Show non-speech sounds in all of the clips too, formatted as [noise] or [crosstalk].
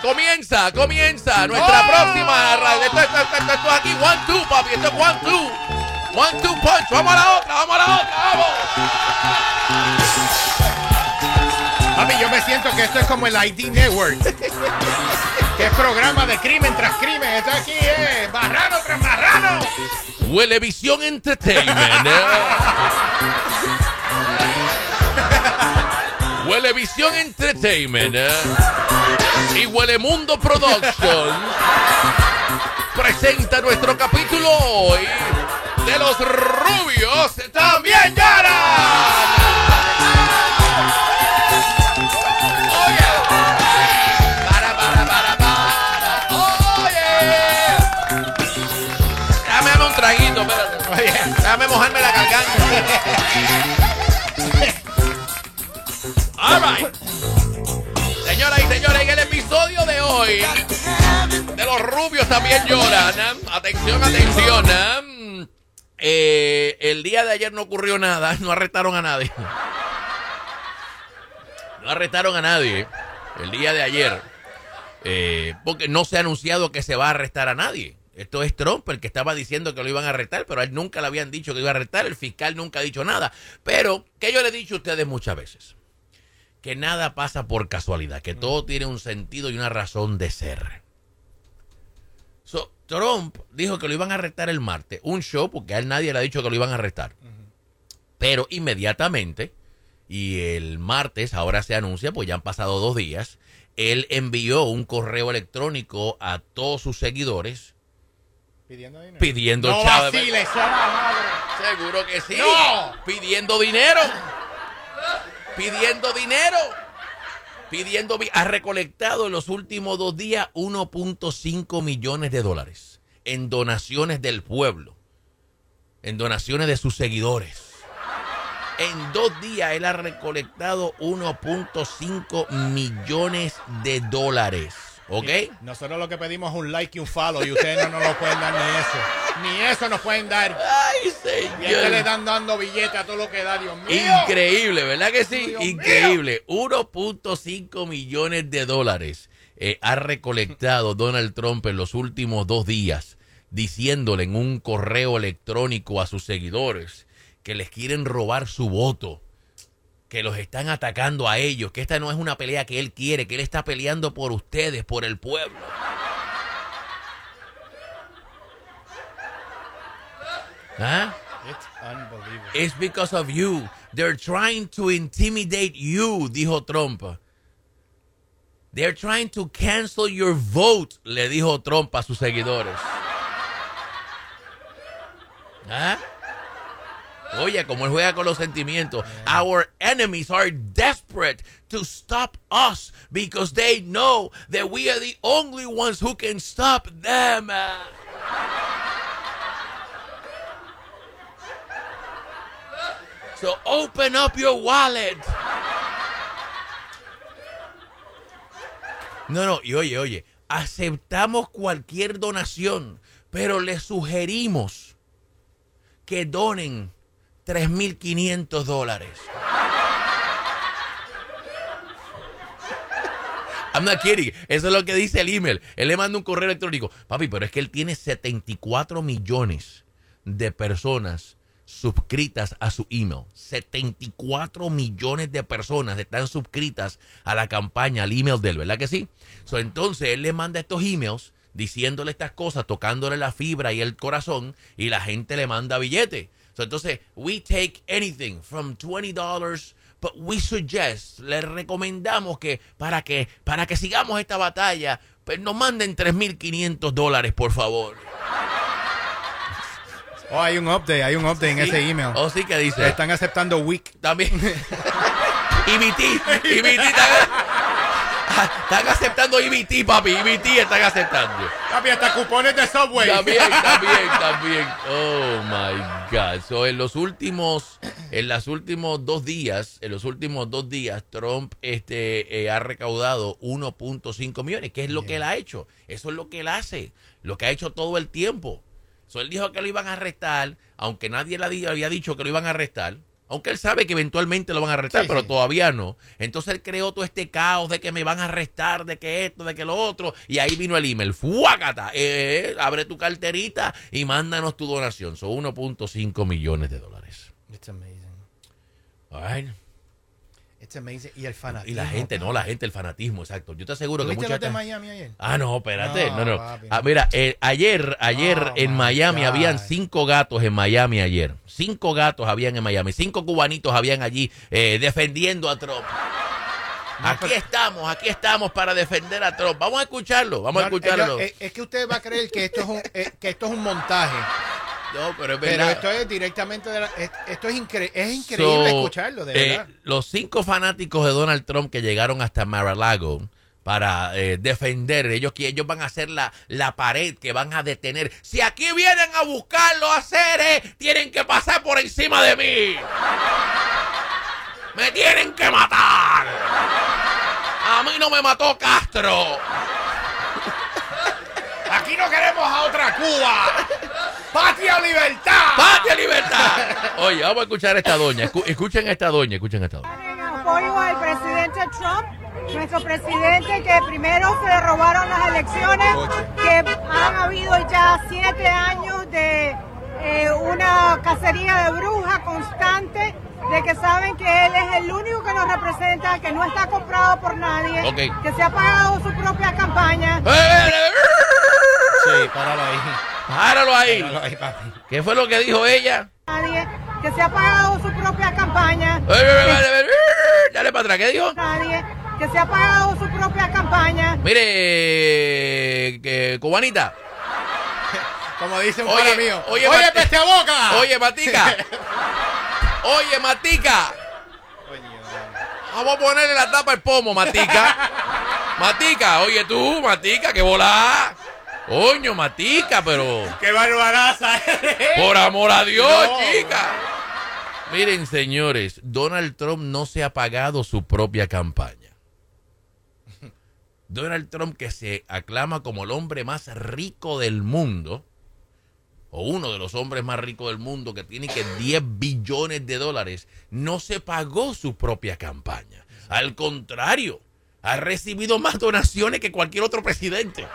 Comienza, comienza nuestra ¡Oh! próxima radio. Esto, esto, esto, esto, esto es aquí, one, two, papi. Esto es one, two. One, two, punch. Vamos a la otra, vamos a la otra, vamos. Papi, yo me siento que esto es como el ID Network. que es programa de crimen tras crimen. Esto aquí es marrano tras marrano. Huelevisión Entertainment. ¿eh? [laughs] Huelevisión Entertainment. Y Huelemundo Production presenta nuestro capítulo hoy de los rubios también lloran. Traguito, espérate. Oye, Déjame mojarme la garganta. All right. De los rubios también lloran. ¿eh? Atención, atención. ¿eh? Eh, el día de ayer no ocurrió nada, no arrestaron a nadie. No arrestaron a nadie el día de ayer. porque no se ha anunciado que se va a arrestar a nadie. Esto es Trump el que estaba diciendo que lo iban a arrestar, pero a él nunca le habían dicho que iba a arrestar. El fiscal nunca ha dicho nada. Pero que yo le he dicho a ustedes muchas veces que nada pasa por casualidad, que todo tiene un sentido y una razón de ser. So, Trump dijo que lo iban a arrestar el martes, un show porque a él nadie le ha dicho que lo iban a arrestar. Pero inmediatamente, y el martes ahora se anuncia, pues ya han pasado dos días, él envió un correo electrónico a todos sus seguidores pidiendo dinero. pidiendo no vaciles. Seguro que sí. ¡No! Pidiendo dinero. Pidiendo dinero. Pidiendo. Ha recolectado en los últimos dos días 1.5 millones de dólares en donaciones del pueblo. En donaciones de sus seguidores. En dos días él ha recolectado 1.5 millones de dólares. ¿Ok? Nosotros lo que pedimos es un like y un follow y ustedes no nos lo pueden dar ni eso. Ni eso nos pueden dar. Ay, Y es que le señor. están dando billetes a todo lo que da, Dios mío. Increíble, ¿verdad que sí? Dios. Increíble. 1.5 millones de dólares eh, ha recolectado Donald Trump en los últimos dos días, diciéndole en un correo electrónico a sus seguidores que les quieren robar su voto, que los están atacando a ellos, que esta no es una pelea que él quiere, que él está peleando por ustedes, por el pueblo. ¿Ah? It's unbelievable. It's because of you. They're trying to intimidate you, dijo Trump. They're trying to cancel your vote, le dijo Trump a sus seguidores. ¿Ah? Oye, como él juega con los sentimientos. Our enemies are desperate to stop us because they know that we are the only ones who can stop them. So open up your wallet. No, no, y oye, oye, aceptamos cualquier donación, pero les sugerimos que donen 3.500 dólares. I'm not kidding. Eso es lo que dice el email. Él le manda un correo electrónico. Papi, pero es que él tiene 74 millones de personas suscritas a su email. 74 millones de personas están suscritas a la campaña, al email de él, ¿verdad que sí? Entonces él le manda estos emails diciéndole estas cosas, tocándole la fibra y el corazón, y la gente le manda billete. So, entonces, we take anything from $20 But we suggest, les recomendamos que para que para que sigamos esta batalla, pues nos manden 3.500 dólares, por favor. [laughs] Oh, hay un update, hay un update en ese email. Oh, sí que dice. Están aceptando week. También. EBT, EBT, están, están aceptando EBT, papi. EBT están aceptando. Papi, hasta cupones de Subway. También, [laughs] también, también. Oh my God. So, en los últimos, en los últimos dos días, en los últimos dos días, Trump este, eh, ha recaudado 1.5 millones. ¿Qué es lo que él ha hecho? Eso es lo que él hace. Lo que ha hecho todo el tiempo. So, él dijo que lo iban a arrestar, aunque nadie le había dicho que lo iban a arrestar. Aunque él sabe que eventualmente lo van a arrestar, Sí, pero sí. todavía no. Entonces él creó todo este caos de que me van a arrestar, de que esto, de que lo otro. Y ahí vino el email. ¡Fuácata! Eh, abre tu carterita y mándanos tu donación. Son 1.5 millones de dólares. It's amazing. Ay, It's amazing. Y el fanatismo. Y la gente, no, la gente, el fanatismo, exacto. Yo te aseguro que ¿Tuviste mucha los de Miami ayer? Ah, no, espérate. No, No, no. papi, Ah, mira, eh, ayer, ayer Oh, en Miami God. habían cinco gatos en Miami ayer. Cinco gatos habían en Miami. Cinco cubanitos habían allí eh, defendiendo a Trump. aquí estamos, aquí estamos para defender a Trump. Vamos a escucharlo, vamos a No, escucharlo. es, es que usted va a creer que esto es un, eh, que esto es un montaje. No, pero es Pero verdad. esto es directamente de la- es- esto es, incre- es increíble So, escucharlo, de eh, verdad. los cinco fanáticos de Donald Trump que llegaron hasta Mar-a-Lago para eh, defender, ellos que ellos van a hacer la, la pared que van a detener. Si aquí vienen a buscarlo a hacer, eh, tienen que pasar por encima de mí. Me tienen que matar. A mí no me mató Castro. Aquí no queremos a otra Cuba. ¡Patria libertad! ¡Patria libertad! Oye, vamos a escuchar a esta doña. Escu- escuchen a esta doña, escuchen a esta doña. En apoyo al presidente Trump, nuestro presidente que primero se le robaron las elecciones, que han habido ya siete años de eh, una cacería de bruja constante, de que saben que él es el único que nos representa, que no está comprado por nadie, que se ha pagado su propia campaña. Sí, páralo ahí. Páralo ahí. Páralo ahí, papi. ¿Qué fue lo que dijo ella? Nadie, que se ha pagado su propia campaña. Dale para atrás, ¿qué dijo? Nadie, que se ha pagado su propia campaña. Mire, que, cubanita. Como dice un Oye, mío. oye, Oye, peste a boca. Oye, Matica. [laughs] Oye, Matica. Vamos a ponerle la tapa al pomo, Matica. [laughs] Matica, oye tú, Matica, que volá. Coño, Matica, pero ¡Qué barbaraza! por amor a Dios, No. chica. Miren, señores, Donald Trump no se ha pagado su propia campaña. Donald Trump, que se aclama como el hombre más rico del mundo, o uno de los hombres más ricos del mundo, que tiene que 10 billones de dólares, no se pagó su propia campaña. Al contrario, ha recibido más donaciones que cualquier otro presidente.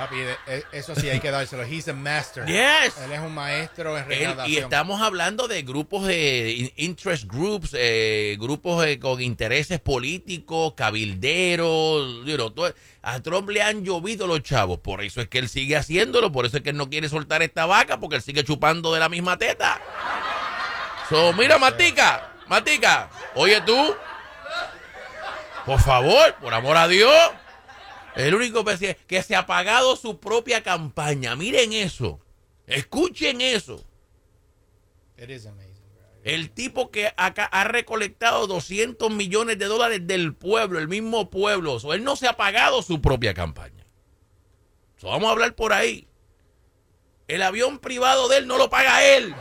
Papi, e- eso sí hay que dárselo. He's a master. Yes. Él es un maestro en recaudación. y estamos hablando de grupos de in- interest groups, eh, grupos eh, con intereses políticos, cabilderos. you know, todo- a Trump le han llovido los chavos, por eso es que él sigue haciéndolo, por eso es que él no quiere soltar esta vaca, porque él sigue chupando de la misma teta. So, mira, Matica, Matica, oye tú, por favor, por amor a Dios. El único presidente que se ha pagado su propia campaña. Miren eso. Escuchen eso. It is amazing, bro. El tipo que acá ha recolectado 200 millones de dólares del pueblo, el mismo pueblo. Él no se ha pagado su propia campaña. So, vamos a hablar por ahí. El avión privado de él no lo paga él.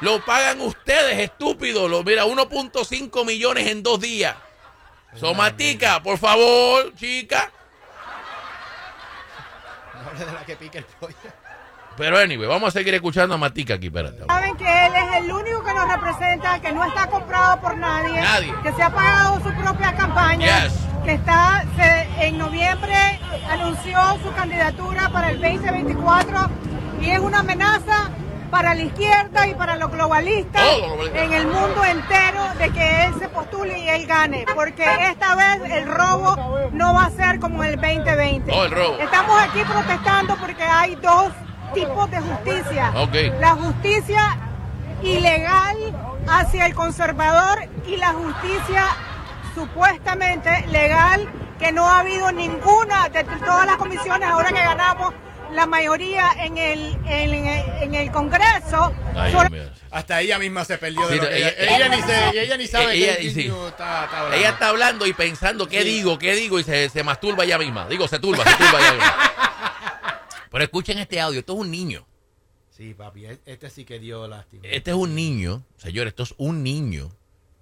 Lo pagan ustedes, estúpidos. Lo, mira, 1.5 millones en dos días. Somatica, por favor, chica. Hable de la que pica el pollo. Pero anyway, vamos a seguir escuchando a Matica aquí, espérate. Saben que él es el único que nos representa, que no está comprado por nadie, Nadie. que se ha pagado su propia campaña, Yes. que está se- en noviembre anunció su candidatura para el 2024 y es una amenaza para la izquierda y para los globalistas en el mundo entero de que él se postule y él gane, porque esta vez el robo no va a ser como el 2020. Oh, el robo. Estamos aquí protestando porque hay dos tipos de justicia. La justicia ilegal hacia el conservador y la justicia supuestamente legal que no ha habido ninguna de todas las comisiones ahora que ganamos la mayoría en el en, el- en el Congreso. Ay, Solo-. Hasta ella misma se perdió de Sí, que ella- ella, ella ni se, ella ni sabe ella- sí. niño está, está hablando. Ella está hablando y pensando qué Sí. digo, qué digo y se, se masturba ella misma. Digo, se turba, se turba ella misma. [laughs] Pero escuchen este audio, esto es un niño. Sí, papi, e- este sí que dio lástima. Este es un niño, señor, esto es un niño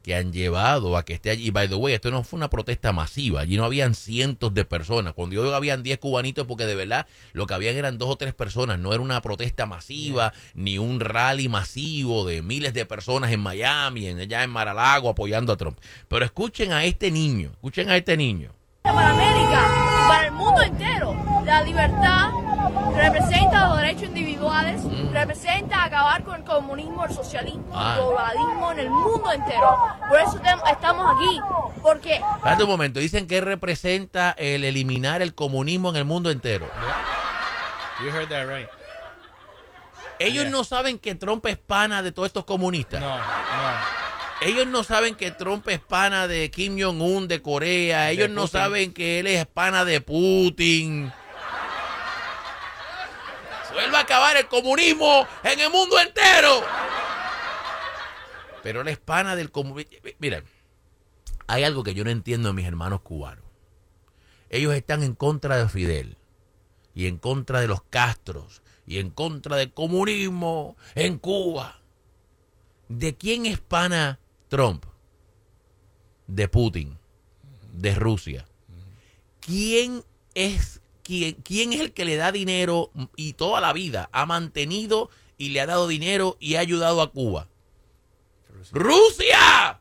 que han llevado a que esté allí. Y by the way, esto no fue una protesta masiva. Allí no habían cientos de personas. Cuando yo digo habían 10 cubanitos, porque de verdad lo que habían eran dos o tres personas. No era una protesta masiva, ni un rally masivo de miles de personas en Miami, en, allá en Maralago, apoyando a Trump. Pero escuchen a este niño, escuchen a este niño. Para América, para el mundo entero, la libertad representa los derechos individuales, representa acabar con el comunismo, el socialismo, Ah. el globalismo en el mundo entero. Por eso estamos aquí, porque Espérate un momento, dicen que representa el eliminar el comunismo en el mundo entero. You heard that right. Ellos Yeah. no saben que Trump es pana de todos estos comunistas. No, no. Ellos no saben que Trump es pana de Kim Jong-un de Corea. Ellos no saben que él es pana de Putin. Vuelve a acabar el comunismo en el mundo entero. Pero él es pana del comunismo. Mira, hay algo que yo no entiendo de mis hermanos cubanos. Ellos están en contra de Fidel y en contra de los Castros y en contra del comunismo en Cuba. ¿De quién es pana Trump? De Putin, de Rusia. ¿Quién es, quién, es el que le da dinero y toda la vida ha mantenido y le ha dado dinero y ha ayudado a Cuba? ¡Rusia!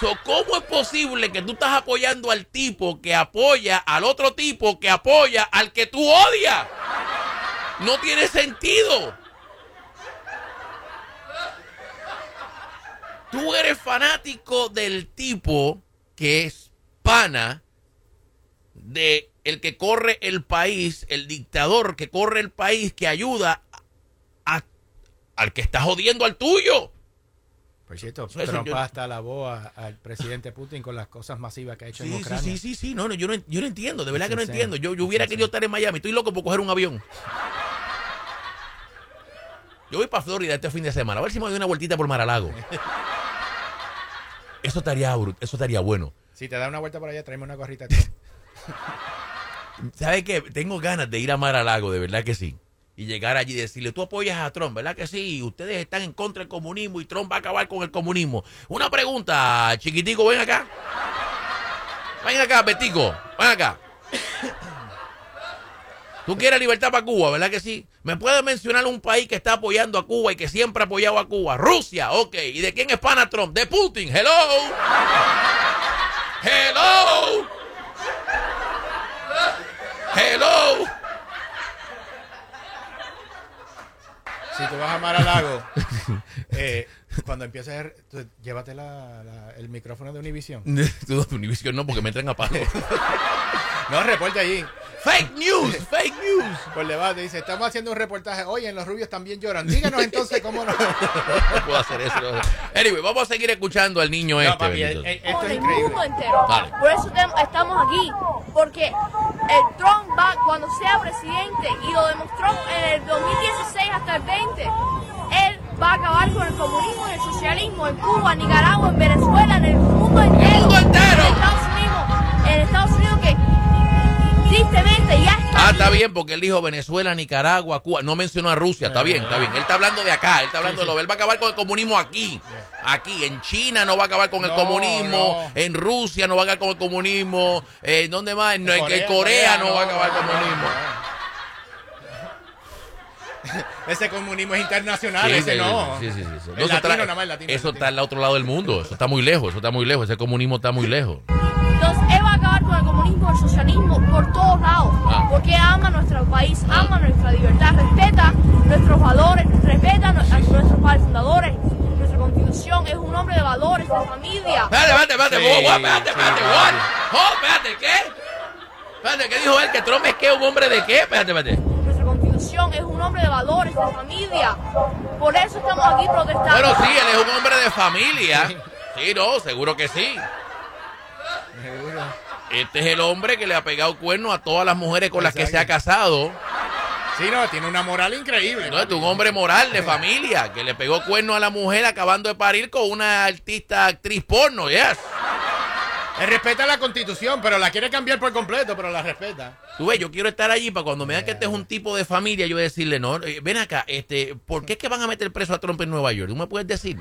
So, ¿Cómo es posible que tú estás apoyando al tipo que apoya al otro tipo que apoya al que tú odias? No tiene sentido. Tú eres fanático del tipo que es pana de el que corre el país, el dictador que corre el país, que ayuda a- al que está jodiendo al tuyo. Por cierto, Eso- Trump yo- hasta alabó al presidente Putin con las cosas masivas que ha hecho Sí, sí, Ucrania. sí, sí, sí, no, no, yo no, yo no entiendo, de verdad Es que no insane. entiendo. Yo, yo Es hubiera insane. querido estar en Miami, estoy loco por coger un avión. Yo voy para Florida este fin de semana, a ver si me doy una vueltita por Maralago. [laughs] Eso estaría, eso estaría bueno. Si te da una vuelta por allá, tráeme una gorrita. ¿Sabes qué? Tengo ganas de ir a Mar-a-Lago, de verdad que sí. Y llegar allí y decirle, tú apoyas a Trump, ¿verdad que sí? Ustedes están en contra del comunismo y Trump va a acabar con el comunismo. Una pregunta, chiquitico, ven acá. Ven acá, Betico, ven acá. Tú quieres libertad para Cuba, ¿verdad que sí? ¿Me puedes mencionar un país que está apoyando a Cuba y que siempre ha apoyado a Cuba? Rusia, ok. ¿Y de quién es pana Trump? De Putin. Hello. Hello. Si [laughs] eh, cuando empieces, a ver, tú llévate la- la- el micrófono de Univision. [laughs] Univision no, porque me entran a palo. [laughs] No, reporte allí. fake news, fake news. Por debajo dice, estamos haciendo un reportaje. Oye, en los rubios también lloran. Díganos entonces cómo no. No puedo hacer eso. no. Anyway, vamos a seguir escuchando al niño No, este. papi, esto con es el increíble. mundo entero. Por eso estamos aquí, porque el Trump va, cuando sea presidente, y lo demostró en el 2016 hasta el 20, él va a acabar con el comunismo y el socialismo en Cuba, en Nicaragua, en Venezuela, en el mundo entero. mundo entero! En Estados Unidos, en Estados Unidos que tristemente ya está Ah, está bien, porque él dijo Venezuela, Nicaragua, Cuba. No mencionó a Rusia, está bien, está bien. Él está hablando de acá, él está hablando de lo. Él va a acabar con el comunismo aquí. Aquí, en China no va a acabar con el No, comunismo. no. En Rusia no va a acabar con el comunismo. Eh, ¿Dónde más? En, en Corea, Corea, no, va a acabar con el no, comunismo. [laughs] Ese comunismo es internacional, Sí, ese sí, no. sí, sí, sí, sí. El No, eso latino, está- nada más el latino, el Eso latino. está al otro lado del mundo. Eso está muy lejos, eso está muy lejos. Ese comunismo está muy lejos. Entonces, él va a acabar con el comunismo y el socialismo por todos lados. Ah. Porque ama nuestro país, ama nuestra libertad, respeta nuestros valores, respeta a nuestros padres fundadores. Nuestra constitución es un hombre de valores, de familia. Espérate, espérate, espérate, espérate? Oh, espérate, ¿qué? Espérate, ¿qué dijo él? ¿Que Trump es qué? ¿Un hombre de qué? Espérate, espérate. Es un hombre de valores, de familia. Por eso estamos aquí protestando. Bueno, sí, él es un hombre de familia. Sí, no, seguro que sí. Seguro. Este es el hombre que le ha pegado cuerno a todas las mujeres con las que se ha casado. Sí, no, tiene una moral increíble. No, este es un hombre moral de familia que le pegó cuerno a la mujer acabando de parir con una artista actriz porno, yes. Él respeta la constitución, pero la quiere cambiar por completo, pero la respeta. Tú ves, yo quiero estar allí para cuando me digan que este es un tipo de familia, yo decirle, no, eh, ven acá, este, ¿por qué es que van a meter preso a Trump en Nueva York? ¿Tú me puedes decir?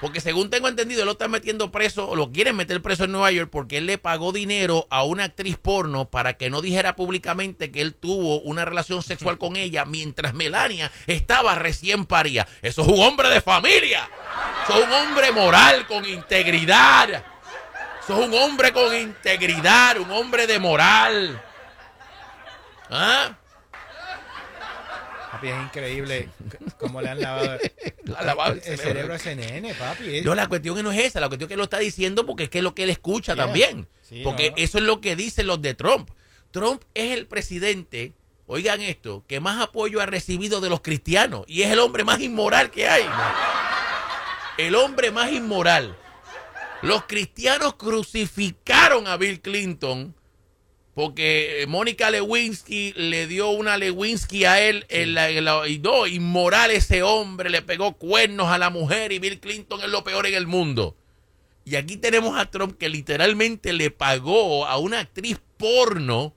Porque según tengo entendido, él lo están metiendo preso, o lo quieren meter preso en Nueva York porque él le pagó dinero a una actriz porno para que no dijera públicamente que él tuvo una relación sexual con ella mientras Melania estaba recién paría. Eso es un hombre de familia. Eso es un hombre moral, con integridad. Eso es un hombre con integridad, un hombre de moral. ¿Ah? Papi, es increíble cómo le han lavado [laughs] La lavado el el cerebro. a ese nene, papi. No, la cuestión no es esa, la cuestión es que lo está diciendo porque es que es lo que él escucha Yeah. también. Sí, porque no. eso es lo que dicen los de Trump. Trump es el presidente, oigan esto, que más apoyo ha recibido de los cristianos y es el hombre más inmoral que hay. El hombre más inmoral. Los cristianos crucificaron a Bill Clinton porque eh, Mónica Lewinsky le dio una Lewinsky a él en la, en la- y no, inmoral ese hombre, le pegó cuernos a la mujer y Bill Clinton es lo peor en el mundo. Y aquí tenemos a Trump que literalmente le pagó a una actriz porno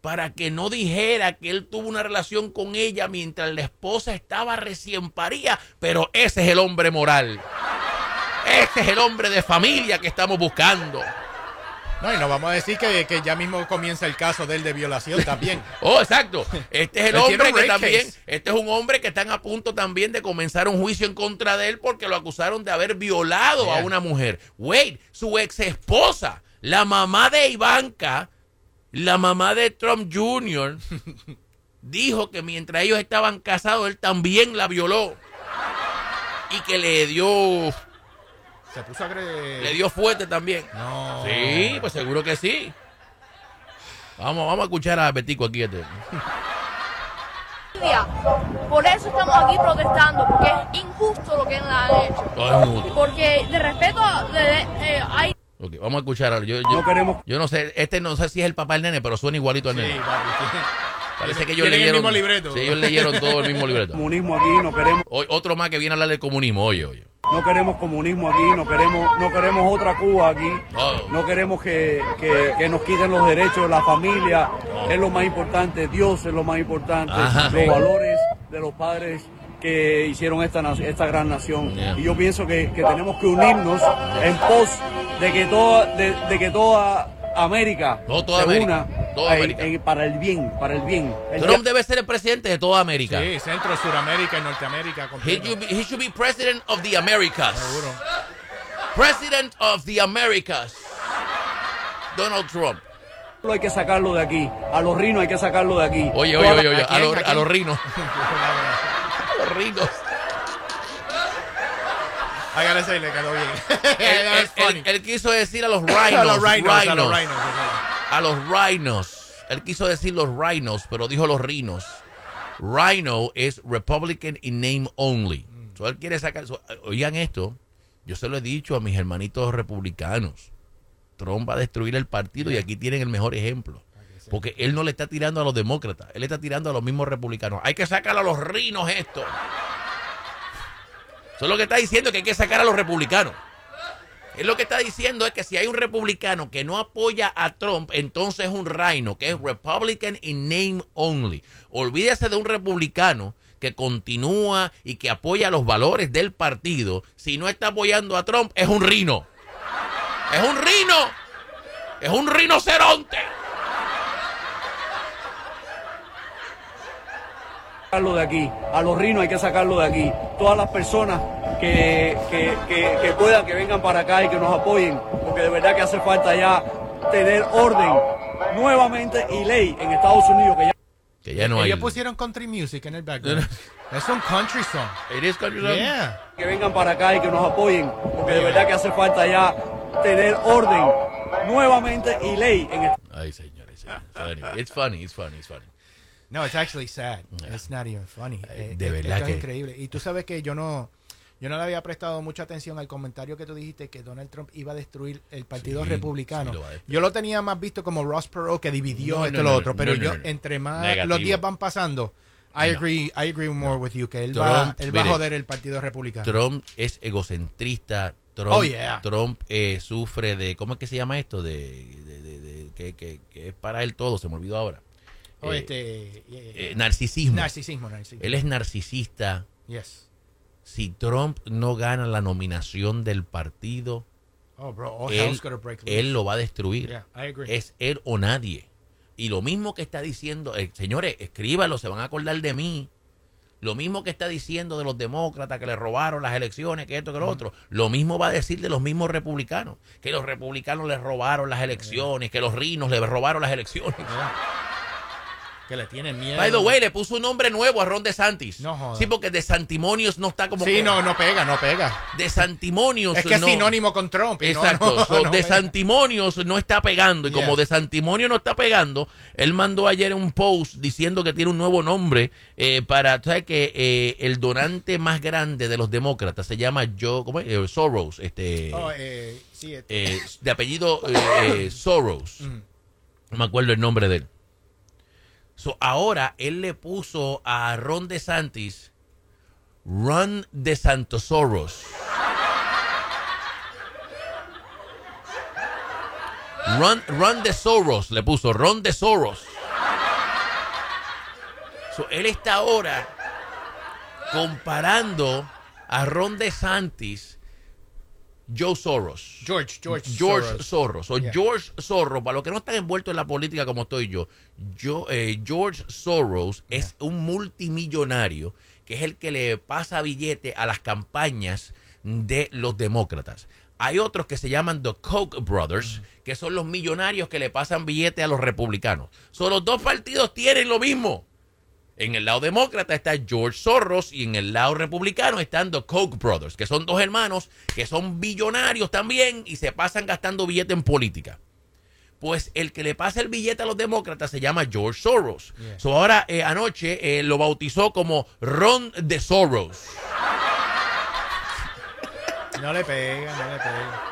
para que no dijera que él tuvo una relación con ella mientras la esposa estaba recién paría, pero ese es el hombre moral. Ese es el hombre de familia que estamos buscando. No, y nos vamos a decir que, que ya mismo comienza el caso de él de violación también. [laughs] Oh, exacto. Este es el hombre que también, este es un hombre que están a punto también de comenzar un juicio en contra de él porque lo acusaron de haber violado a una mujer. Wait, su ex esposa, la mamá de Ivanka, la mamá de Trump Jr., [laughs] dijo que mientras ellos estaban casados, él también la violó. Y que le dio, Se puso a creer. le dio fuerte también. No. Sí, pues seguro que sí. Vamos, vamos a escuchar a Betico aquí. Este. Por eso estamos aquí protestando, porque es injusto lo que le han hecho. Es injusto. Porque de respeto, de- eh, hay Ok, vamos a escuchar. Yo, yo, No queremos- yo no sé, este no sé si es el papá del nene, pero suena igualito al Sí, nene. papi. Parece que ellos Tienen el leyeron. mismo libreto. Sí, ellos leyeron todo el mismo libreto. comunismo aquí, no queremos, Hoy, otro más que viene a hablar del comunismo, oye, oye. no queremos comunismo aquí, no queremos, no queremos otra Cuba aquí, Oh. no queremos que, que- que nos quiten los derechos, la familia es lo más importante, Dios es lo más importante, Ajá. los valores de los padres que hicieron esta, esta gran nación. Yeah. Y yo pienso que, que tenemos que unirnos en pos de que toda, de, de que toda América No, toda América, una toda América. en- para el bien, para el bien. El Trump debe ser el presidente de toda América. Sí, Centro, Suramérica y Norteamérica. He should, be, he should be president of the Americas. Seguro. President of the Americas. Donald Trump. hay que sacarlo de aquí, a los rinos hay que sacarlo de aquí. Oye, oye, oye, oye. ¿a A, los, ¿A a los rinos. [laughs] A los rinos. I gotta say, le quedó bien. [laughs] Él, quiso decir a los [laughs] rhinos. a los rhinos, a los rhinos. a los rhinos. Él quiso decir los rhinos, pero dijo los rinos. Rhino es Republican in name only. So, él quiere sacar. so, oigan esto. Yo se lo he dicho a mis hermanitos republicanos. Trump va a destruir el partido y aquí tienen el mejor ejemplo. Porque él no le está tirando a los demócratas, él está tirando a los mismos republicanos. Hay que sacar a los rinos esto. Eso es lo que está diciendo que hay que sacar a los republicanos. Él lo que está diciendo es que si hay un republicano que no apoya a Trump, entonces es un reino, que es Republican in name only. Olvídese de un republicano que continúa y que apoya los valores del partido. Si no está apoyando a Trump, es un rino. Es un rino. Es un rinoceronte. Sacarlo de aquí, a los rinos hay que sacarlo de aquí. Todas las personas que, que, que, que puedan, que vengan para acá y que nos apoyen, porque de verdad que hace falta ya tener orden nuevamente y ley en Estados Unidos, que ya Que ya no hay. Ellos pusieron country music en el background. [laughs] es un country song. It is country song. Yeah. que vengan para acá y que nos apoyen, porque de verdad que hace falta ya tener orden nuevamente y ley en Estados Ay, señores. señores. It's funny, it's funny, it's funny. No, it's actually sad. It's not even funny. Eh, Eh, de eh, verdad esto que- es increíble. Y tú sabes que yo no, yo no le había prestado mucha atención al comentario que tú dijiste que Donald Trump iba a destruir el partido Sí, republicano. sí, lo va yo lo tenía más visto como Ross Perot que dividió No, esto no, y lo otro. Pero yo, entre más Negativo. los días van pasando, I agree, I agree more with you, que él, va, Trump, él va a joder el partido republicano. Trump es egocentrista. Trump, Oh, yeah. Trump eh, sufre de, ¿cómo es que se llama esto? De, de- de- de- que, que- que es para él todo, se me olvidó ahora. Eh, este, eh, eh, narcisismo. narcisismo, narcisismo. Él es narcisista. Yes. si Trump no gana la nominación del partido, Oh, bro, él, lo va a destruir. Es él o nadie. Y lo mismo que está diciendo, eh, señores, escríbalo, se van a acordar de mí. Lo mismo que está diciendo de los demócratas que le robaron las elecciones, que esto, que lo otro. Lo mismo va a decir de los mismos republicanos. Que los republicanos les robaron las elecciones, que los rinos le robaron las elecciones. Que le tienen miedo. By the way, le puso un nombre nuevo a Ron DeSantis. No joda. Sí, porque de Santimonios no está como. Sí, que- no, no pega, no pega. De Santimonios. Es que es sinónimo con Trump. no- Exacto. no, So, no de pega. Santimonios no está pegando. Y como Yes. de Santimonio no está pegando, él mandó ayer un post diciendo que tiene un nuevo nombre eh, para. ¿Sabes que eh, el donante más grande de los demócratas se llama Joe ¿cómo es? Eh, Soros? Este, Oh, eh, sí, este- de apellido Soros. No me acuerdo el nombre de él. So, ahora él le puso a Ron DeSantis Ron de Santosoros. Ron, Ron de Soros le puso, Ron de Soros. So, él está ahora comparando a Ron DeSantis, Joe Soros. George, George, George Soros. Soros. O Yeah. George Soros, para los que no están envueltos en la política como estoy yo, yo eh, George Soros es un multimillonario que es el que le pasa billete a las campañas de los demócratas. Hay otros que se llaman The Koch Brothers, que son los millonarios que le pasan billete a los republicanos. Son los dos partidos tienen lo mismo. En el lado demócrata está George Soros y en el lado republicano están The Koch Brothers, que son dos hermanos que son billonarios también y se pasan gastando billete en política. Pues el que le pasa el billete a los demócratas se llama George Soros. Yeah. So ahora eh, anoche eh, lo bautizó como Ron de Soros. No le pega, no le pega.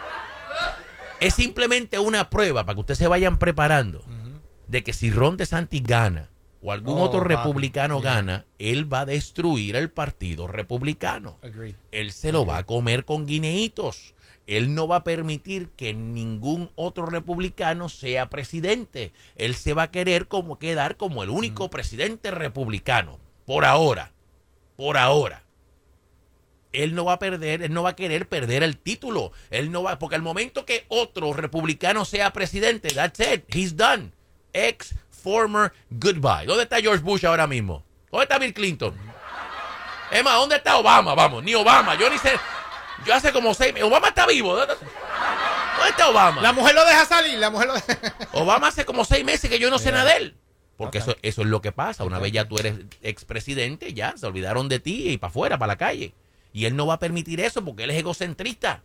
Es simplemente una prueba para que ustedes se vayan preparando de que si Ron DeSantis gana o algún Oh, otro republicano Yeah. gana, él va a destruir el partido republicano. Agreed. él se lo va a comer con guineitos. Él no va a permitir que ningún otro republicano sea presidente. Él se va a querer como quedar como el único presidente republicano. Por ahora. Por ahora. Él no va a perder, él no va a querer perder el título. Él no va, porque al momento que otro republicano sea presidente, that's it, he's done. Ex, former, goodbye. ¿Dónde está George Bush ahora mismo? ¿Dónde está Bill Clinton? Es más, ¿dónde está Obama? Vamos, ni Obama. Yo ni sé. Yo hace como seis meses. Obama está vivo. ¿Dónde está Obama? La mujer lo deja salir, la mujer lo deja. Obama hace como seis meses que yo no sé nada de él. Porque eso es lo que pasa. Una vez ya tú eres expresidente, ya se olvidaron de ti y para afuera, para la calle. Y él no va a permitir eso porque él es egocentrista.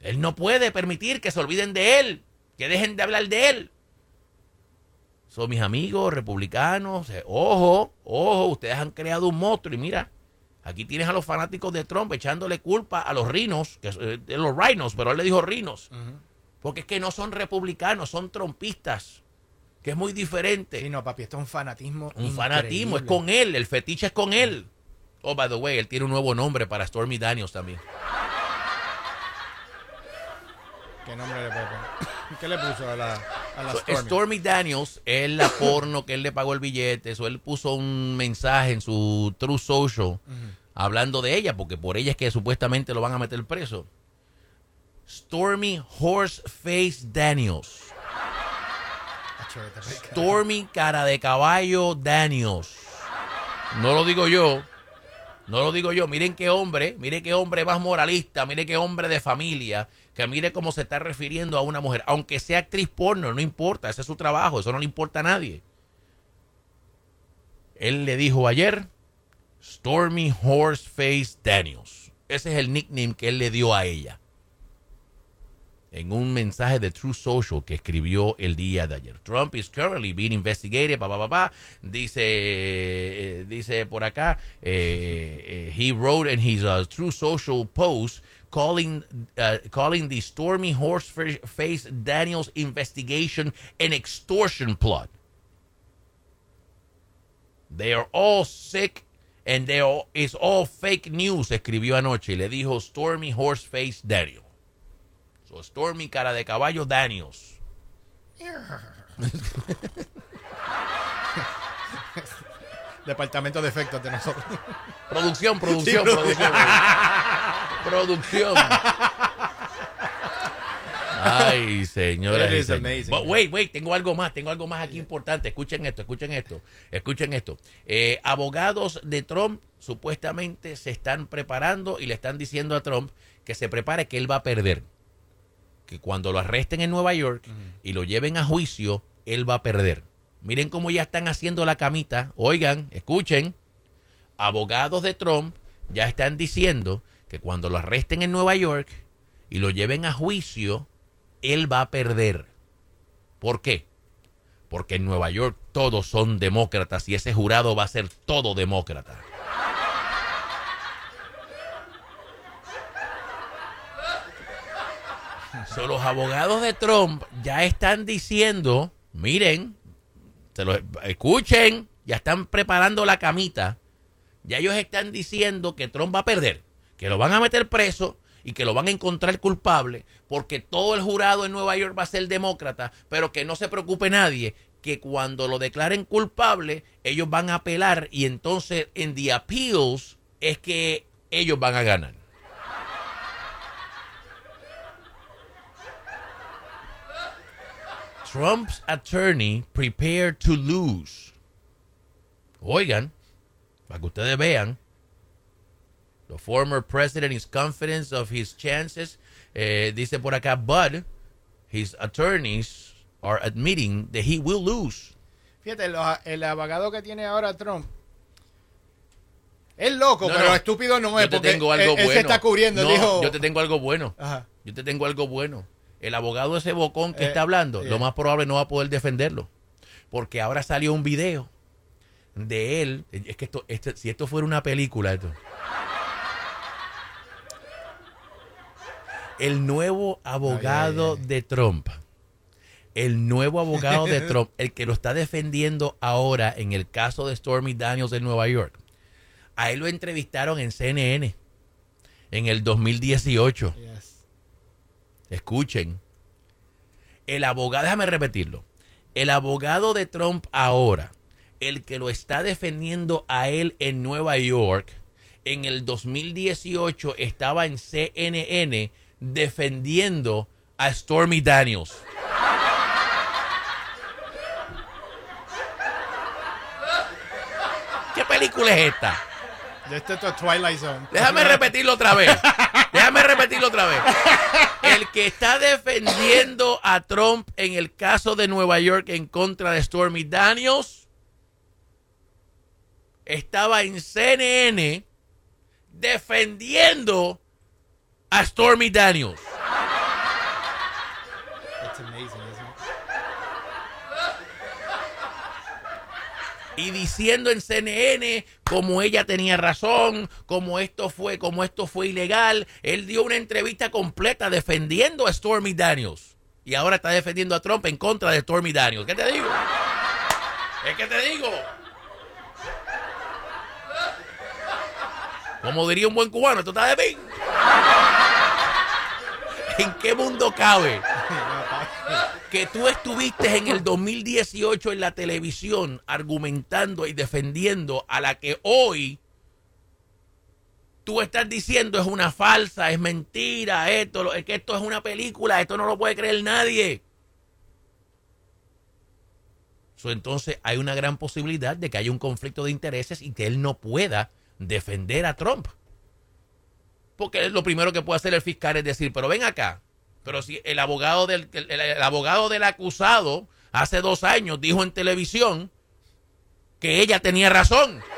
Él no puede permitir que se olviden de él, que dejen de hablar de él. Son mis amigos republicanos. Ojo, ojo, ustedes han creado un monstruo. Y mira, aquí tienes a los fanáticos de Trump echándole culpa a los rinos, que, eh, los rhinos, pero él le dijo rinos. Porque es que no son republicanos, son trompistas. Que es muy diferente. Sí, no, papi, esto es un fanatismo. un fanatismo, es con él, el fetiche es con él. Oh, by the way, él tiene un nuevo nombre para Stormy Daniels también. ¿Qué nombre le puede poner? ¿Qué le puso a la, a la So, Stormy? Stormy Daniels es la porno que él le pagó el billete. So, él puso un mensaje en su True Social hablando de ella, porque por ella es que supuestamente lo van a meter preso. Stormy Horseface Daniels. Stormy cara de caballo Daniels. No lo digo yo. No lo digo yo. Miren qué hombre, miren qué hombre más moralista, miren qué hombre de familia, que mire cómo se está refiriendo a una mujer. Aunque sea actriz porno, no importa, ese es su trabajo, eso no le importa a nadie. Él le dijo ayer, Stormy Horseface Daniels. Ese es el nickname que él le dio a ella en un mensaje de True Social que escribió el día de ayer. Trump is currently being investigated, pa, pa, pa, pa. Dice, eh, dice por acá, eh, eh, he wrote in his uh, True Social post calling, uh, calling the Stormy Horseface Daniels investigation an extortion plot. They are all sick and they are, it's all fake news, escribió anoche y le dijo Stormy Horseface Daniels. So, Stormy cara de caballo Daniels. [laughs] Departamento de efectos de nosotros. Producción, producción, Sí, producción. producción. Ay, señoras It is señores. amazing. But wait, wait, tengo algo más, tengo algo más aquí importante. Escuchen esto, escuchen esto, escuchen esto. Eh, abogados de Trump supuestamente se están preparando y le están diciendo a Trump que se prepare que él va a perder. Que cuando lo arresten en Nueva York y lo lleven a juicio, él va a perder. Miren cómo ya están haciendo la camita. Oigan, escuchen abogados de Trump ya están diciendo que cuando lo arresten en Nueva York y lo lleven a juicio, él va a perder. ¿Por qué? Porque en Nueva York todos son demócratas y ese jurado va a ser todo demócrata. So, los abogados de Trump ya están diciendo, miren, se lo, escuchen, ya están preparando la camita. Ya ellos están diciendo que Trump va a perder, que lo van a meter preso y que lo van a encontrar culpable, porque todo el jurado en Nueva York va a ser demócrata, pero que no se preocupe nadie, que cuando lo declaren culpable, ellos van a apelar y entonces en the appeals es que ellos van a ganar. Trump's attorney prepared to lose. Oigan, para que ustedes vean, the former president is confident of his chances. Eh, dice por acá, but his attorneys are admitting that he will lose. Fíjate, lo- el abogado que tiene ahora Trump es loco, No, pero no. estúpido no es Yo te porque tengo algo él, él bueno. se está cubriendo. No, dijo, yo te tengo algo bueno. Ajá. Yo te tengo algo bueno. El abogado ese bocón que Eh, está hablando, lo más probable no va a poder defenderlo. Porque ahora salió un video de él. Es que esto, este- si esto fuera una película, esto. El nuevo abogado Ay, ay, ay. de Trump. El nuevo abogado de [laughs] Trump, el que lo está defendiendo ahora en el caso de Stormy Daniels en Nueva York. A él lo entrevistaron en CNN en el 2018. Yes. Escuchen. El abogado, déjame repetirlo. El abogado de Trump ahora, el que lo está defendiendo a él en Nueva York, en el 2018 estaba en CNN defendiendo a Stormy Daniels. ¿Qué película es esta? Esto es todo Twilight Zone. Déjame repetirlo otra vez. [laughs] Déjame repetirlo otra vez. El que está defendiendo a Trump en el caso de Nueva York en contra de Stormy Daniels estaba en CNN defendiendo a Stormy Daniels. It's amazing, isn't it? Y diciendo en CNN como ella tenía razón, como esto fue, como esto fue ilegal. Él dio una entrevista completa defendiendo a Stormy Daniels. Y ahora está defendiendo a Trump en contra de Stormy Daniels. ¿Qué te digo? Es que te digo. Como diría un buen cubano, esto está de fin. ¿En qué mundo cabe? Que tú estuviste en el 2018 en la televisión argumentando y defendiendo a la que hoy tú estás diciendo es una falsa, es mentira, esto, es que esto es una película, esto no lo puede creer nadie. Entonces hay una gran posibilidad de que haya un conflicto de intereses y que él no pueda defender a Trump. Porque lo primero que puede hacer el fiscal es decir, pero ven acá, pero si el abogado del, el, abogado del acusado hace dos años dijo en televisión que ella tenía razón. [laughs]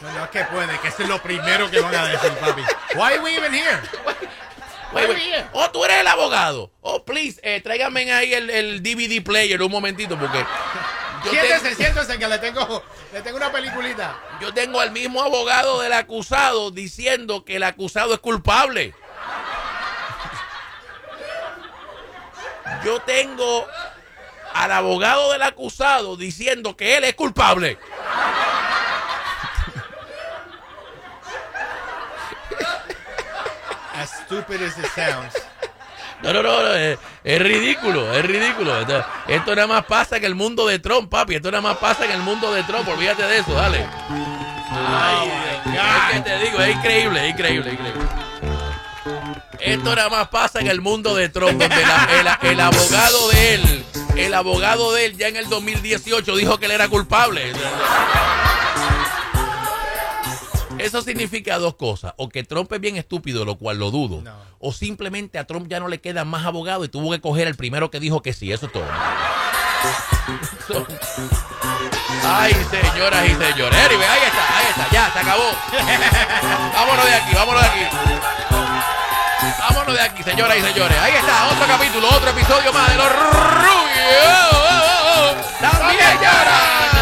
No, no es que puede, que eso es lo primero que van a decir, papi. Why are we even here? Wait, wait. Oh, tú eres el abogado. Oh, please, eh, tráigame ahí el, el DVD player un momentito porque Siéntese, tengo- siéntese que le tengo, le tengo una peliculita. yo tengo al mismo abogado del acusado diciendo que el acusado es culpable. Yo tengo al abogado del acusado diciendo que él es culpable. As stupid as it sounds, No, no, no, es, es ridículo, es ridículo. Esto, nada más pasa en el mundo de Trump, papi. Esto nada más pasa en el mundo de Trump. Olvídate de eso, dale. Ay, es que te digo, es increíble, es increíble, es increíble. Esto nada más pasa en el mundo de Trump, donde el abogado de él, el abogado de él ya en el 2018 dijo que él era culpable. Eso significa dos cosas, o que Trump es bien estúpido, lo cual lo dudo, No. o simplemente a Trump ya no le quedan más abogados y tuvo que coger el primero que dijo que sí, eso es todo. [laughs] Ay, señoras y señores. Anyway, ahí está, ahí está, ya, se acabó. [laughs] vámonos de aquí, vámonos de aquí. Vámonos de aquí, señoras y señores. Ahí está, otro capítulo, otro episodio más de los rubios. También lloran.